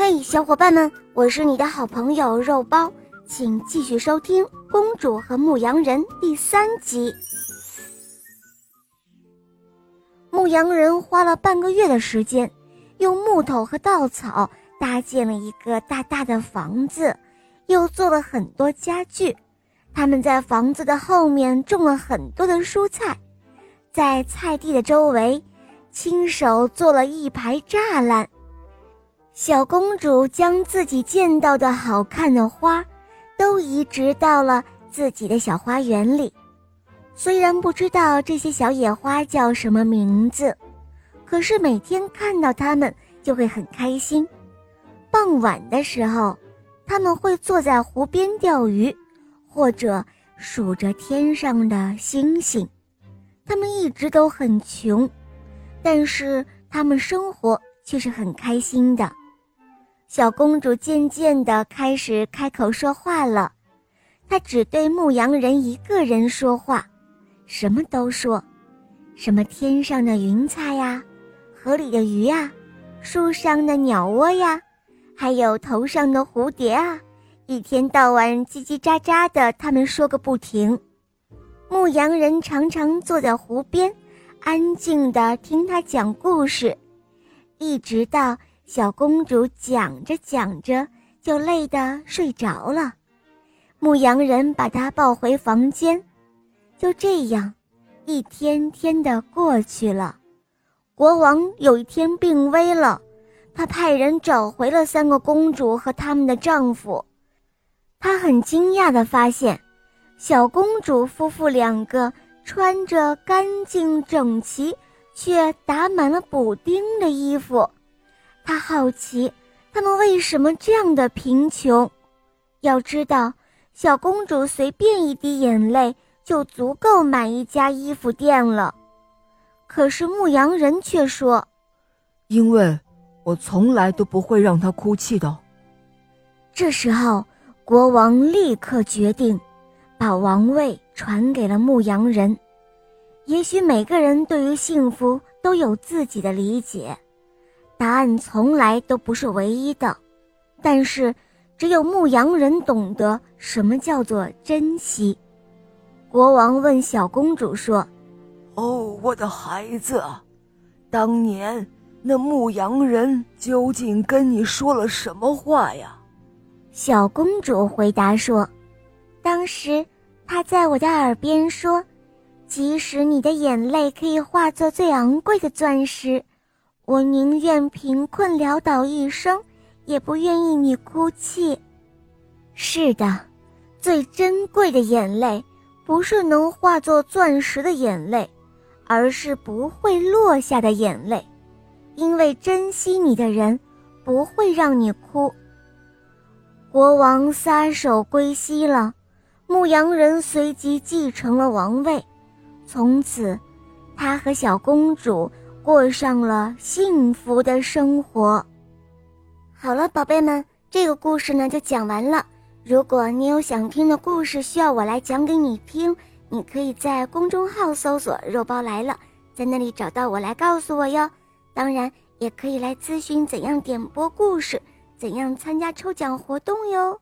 嘿，小伙伴们，我是你的好朋友肉包，请继续收听《公主和牧羊人》第三集。牧羊人花了半个月的时间，用木头和稻草搭建了一个大大的房子，又做了很多家具。他们在房子的后面种了很多的蔬菜，在菜地的周围，亲手做了一排栅栏。小公主将自己见到的好看的花，都移植到了自己的小花园里。虽然不知道这些小野花叫什么名字，可是每天看到它们就会很开心。傍晚的时候，他们会坐在湖边钓鱼，或者数着天上的星星。他们一直都很穷，但是他们生活却是很开心的。小公主渐渐地开始开口说话了，她只对牧羊人一个人说话，什么都说，什么天上的云彩呀，河里的鱼呀，树上的鸟窝呀，还有头上的蝴蝶啊，一天到晚叽叽喳喳的，他们说个不停。牧羊人常常坐在湖边，安静地听他讲故事，一直到。小公主讲着讲着就累得睡着了，牧羊人把她抱回房间。就这样，一天天的过去了。国王有一天病危了，他派人找回了三个公主和他们的丈夫。他很惊讶地发现，小公主夫妇两个穿着干净整齐却打满了补丁的衣服。他好奇，他们为什么这样的贫穷？要知道，小公主随便一滴眼泪就足够买一家衣服店了。可是牧羊人却说：“因为我从来都不会让她哭泣的。”这时候，国王立刻决定把王位传给了牧羊人。也许每个人对于幸福都有自己的理解。答案从来都不是唯一的，但是只有牧羊人懂得什么叫做珍惜。国王问小公主说：“哦，我的孩子，当年那牧羊人究竟跟你说了什么话呀？”小公主回答说：“当时他在我的耳边说，即使你的眼泪可以化作最昂贵的钻石。”我宁愿贫困潦倒一生，也不愿意你哭泣。是的，最珍贵的眼泪，不是能化作钻石的眼泪，而是不会落下的眼泪。因为珍惜你的人，不会让你哭。国王撒手归西了，牧羊人随即继承了王位，从此，他和小公主。过上了幸福的生活。好了，宝贝们，这个故事呢就讲完了。如果你有想听的故事需要我来讲给你听，你可以在公众号搜索“肉包来了”，在那里找到我来告诉我哟。当然，也可以来咨询怎样点播故事，怎样参加抽奖活动哟。